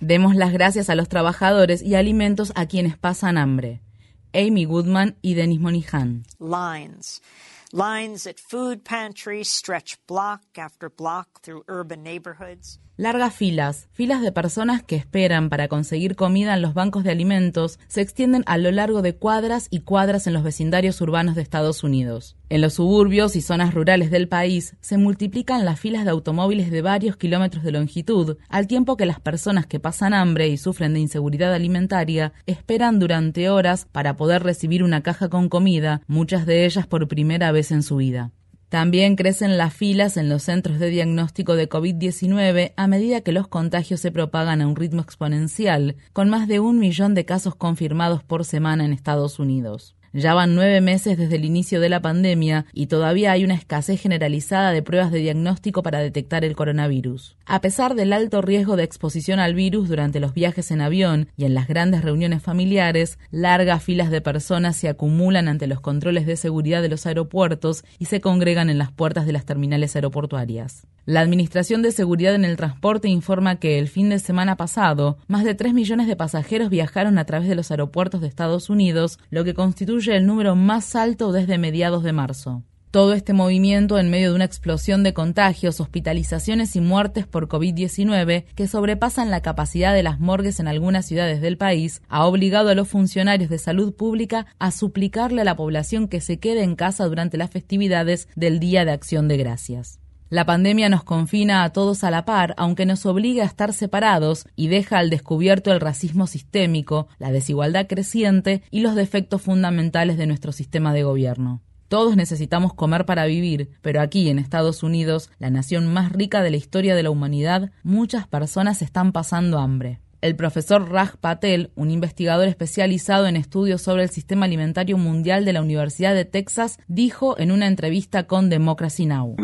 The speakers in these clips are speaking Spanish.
Demos las gracias a los trabajadores y alimentos a quienes pasan hambre. Amy Goodman y Denis Monihan. Lines. Lines at food pantries stretch block after block through urban neighborhoods. Largas filas, filas de personas que esperan para conseguir comida en los bancos de alimentos, se extienden a lo largo de cuadras y cuadras en los vecindarios urbanos de Estados Unidos. En los suburbios y zonas rurales del país se multiplican las filas de automóviles de varios kilómetros de longitud, al tiempo que las personas que pasan hambre y sufren de inseguridad alimentaria esperan durante horas para poder recibir una caja con comida, muchas de ellas por primera vez en su vida. También crecen las filas en los centros de diagnóstico de COVID-19 a medida que los contagios se propagan a un ritmo exponencial, con más de un millón de casos confirmados por semana en Estados Unidos. Ya van nueve meses desde el inicio de la pandemia y todavía hay una escasez generalizada de pruebas de diagnóstico para detectar el coronavirus. A pesar del alto riesgo de exposición al virus durante los viajes en avión y en las grandes reuniones familiares, largas filas de personas se acumulan ante los controles de seguridad de los aeropuertos y se congregan en las puertas de las terminales aeroportuarias. La Administración de Seguridad en el Transporte informa que el fin de semana pasado, más de 3 millones de pasajeros viajaron a través de los aeropuertos de Estados Unidos, lo que constituye el número más alto desde mediados de marzo. Todo este movimiento en medio de una explosión de contagios, hospitalizaciones y muertes por COVID-19 que sobrepasan la capacidad de las morgues en algunas ciudades del país, ha obligado a los funcionarios de salud pública a suplicarle a la población que se quede en casa durante las festividades del Día de Acción de Gracias. La pandemia nos confina a todos a la par, aunque nos obliga a estar separados y deja al descubierto el racismo sistémico, la desigualdad creciente y los defectos fundamentales de nuestro sistema de gobierno. Todos necesitamos comer para vivir, pero aquí en Estados Unidos, la nación más rica de la historia de la humanidad, muchas personas están pasando hambre. El profesor Raj Patel, un investigador especializado en estudios sobre el sistema alimentario mundial de la Universidad de Texas, dijo en una entrevista con Democracy Now!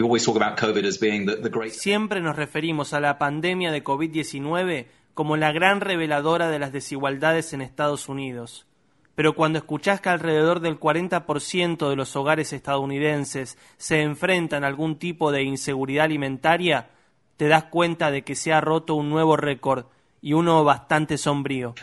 Siempre nos referimos a la pandemia de COVID-19 como la gran reveladora de las desigualdades en Estados Unidos. Pero cuando escuchás que alrededor del 40% de los hogares estadounidenses se enfrentan a algún tipo de inseguridad alimentaria, te das cuenta de que se ha roto un nuevo récord y uno bastante sombrío.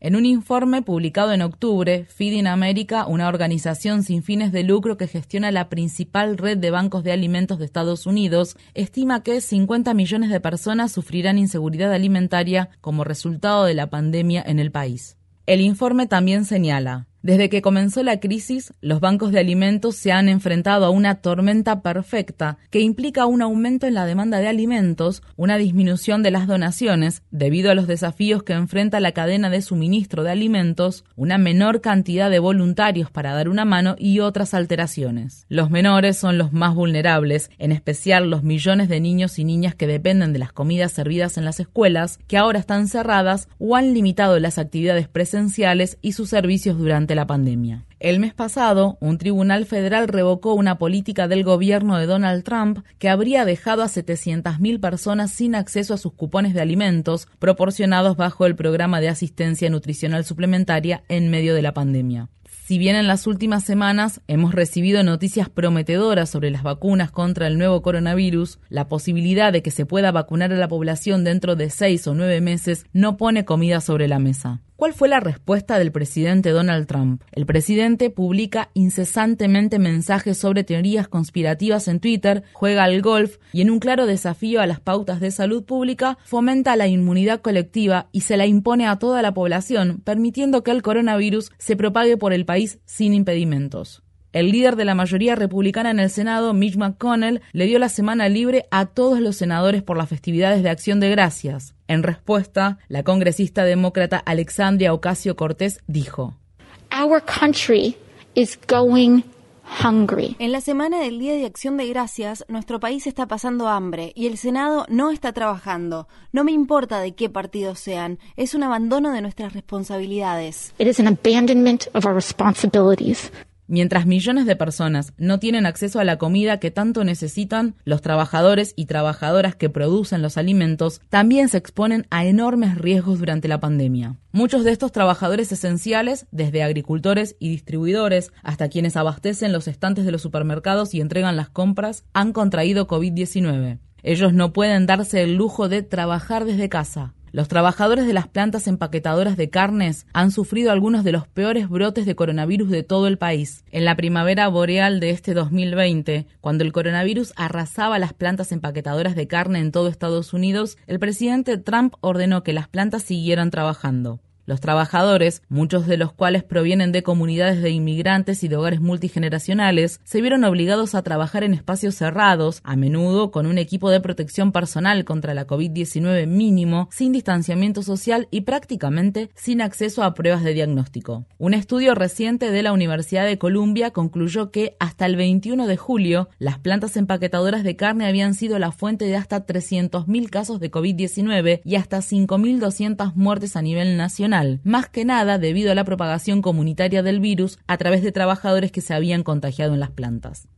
En un informe publicado en octubre, Feeding America, una organización sin fines de lucro que gestiona la principal red de bancos de alimentos de Estados Unidos, estima que 50 millones de personas sufrirán inseguridad alimentaria como resultado de la pandemia en el país. El informe también señala, desde que comenzó la crisis, los bancos de alimentos se han enfrentado a una tormenta perfecta que implica un aumento en la demanda de alimentos, una disminución de las donaciones debido a los desafíos que enfrenta la cadena de suministro de alimentos, una menor cantidad de voluntarios para dar una mano y otras alteraciones. Los menores son los más vulnerables, en especial los millones de niños y niñas que dependen de las comidas servidas en las escuelas, que ahora están cerradas o han limitado las actividades presenciales y sus servicios durante la pandemia. El mes pasado, un tribunal federal revocó una política del gobierno de Donald Trump que habría dejado a 700.000 personas sin acceso a sus cupones de alimentos proporcionados bajo el programa de asistencia nutricional suplementaria en medio de la pandemia. Si bien en las últimas semanas hemos recibido noticias prometedoras sobre las vacunas contra el nuevo coronavirus, la posibilidad de que se pueda vacunar a la población dentro de seis o nueve meses no pone comida sobre la mesa. ¿Cuál fue la respuesta del presidente Donald Trump? El presidente publica incesantemente mensajes sobre teorías conspirativas en Twitter, juega al golf y en un claro desafío a las pautas de salud pública fomenta la inmunidad colectiva y se la impone a toda la población, permitiendo que el coronavirus se propague por el país sin impedimentos. El líder de la mayoría republicana en el Senado, Mitch McConnell, le dio la semana libre a todos los senadores por las festividades de Acción de Gracias. En respuesta, la congresista demócrata Alexandria Ocasio Cortés dijo: Our country is going hungry. En la semana del Día de Acción de Gracias, nuestro país está pasando hambre y el Senado no está trabajando. No me importa de qué partido sean, es un abandono de nuestras responsabilidades. It is an abandonment of our responsibilities. Mientras millones de personas no tienen acceso a la comida que tanto necesitan, los trabajadores y trabajadoras que producen los alimentos también se exponen a enormes riesgos durante la pandemia. Muchos de estos trabajadores esenciales, desde agricultores y distribuidores hasta quienes abastecen los estantes de los supermercados y entregan las compras, han contraído COVID-19. Ellos no pueden darse el lujo de trabajar desde casa. Los trabajadores de las plantas empaquetadoras de carnes han sufrido algunos de los peores brotes de coronavirus de todo el país. En la primavera boreal de este 2020, cuando el coronavirus arrasaba las plantas empaquetadoras de carne en todo Estados Unidos, el presidente Trump ordenó que las plantas siguieran trabajando. Los trabajadores, muchos de los cuales provienen de comunidades de inmigrantes y de hogares multigeneracionales, se vieron obligados a trabajar en espacios cerrados, a menudo con un equipo de protección personal contra la COVID-19 mínimo, sin distanciamiento social y prácticamente sin acceso a pruebas de diagnóstico. Un estudio reciente de la Universidad de Columbia concluyó que hasta el 21 de julio, las plantas empaquetadoras de carne habían sido la fuente de hasta 300.000 casos de COVID-19 y hasta 5.200 muertes a nivel nacional más que nada debido a la propagación comunitaria del virus a través de trabajadores que se habían contagiado en las plantas.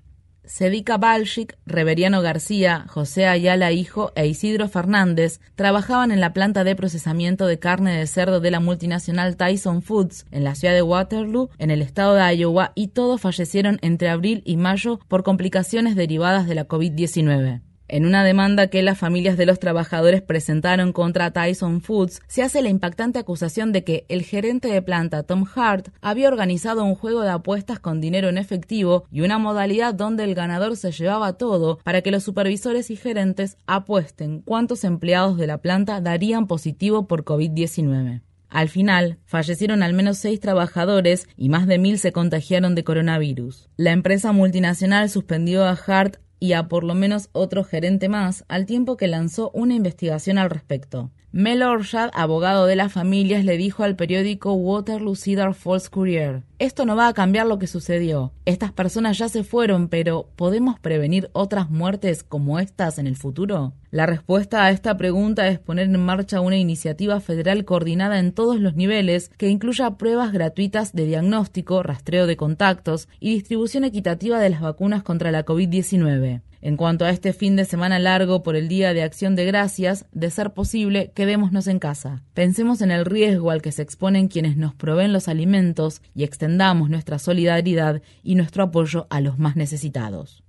Sedica Balchik, Reveriano García, José Ayala Hijo e Isidro Fernández trabajaban en la planta de procesamiento de carne de cerdo de la multinacional Tyson Foods en la ciudad de Waterloo, en el estado de Iowa, y todos fallecieron entre abril y mayo por complicaciones derivadas de la COVID-19. En una demanda que las familias de los trabajadores presentaron contra Tyson Foods, se hace la impactante acusación de que el gerente de planta Tom Hart había organizado un juego de apuestas con dinero en efectivo y una modalidad donde el ganador se llevaba todo para que los supervisores y gerentes apuesten cuántos empleados de la planta darían positivo por COVID-19. Al final, fallecieron al menos seis trabajadores y más de mil se contagiaron de coronavirus. La empresa multinacional suspendió a Hart y a por lo menos otro gerente más, al tiempo que lanzó una investigación al respecto. Mel Orshad, abogado de las familias, le dijo al periódico Waterloo Cedar Falls Courier, esto no va a cambiar lo que sucedió. Estas personas ya se fueron, pero ¿podemos prevenir otras muertes como estas en el futuro? La respuesta a esta pregunta es poner en marcha una iniciativa federal coordinada en todos los niveles que incluya pruebas gratuitas de diagnóstico, rastreo de contactos y distribución equitativa de las vacunas contra la COVID-19. En cuanto a este fin de semana largo por el Día de Acción de Gracias, de ser posible, quedémonos en casa. Pensemos en el riesgo al que se exponen quienes nos proveen los alimentos y extendamos nuestra solidaridad y nuestro apoyo a los más necesitados.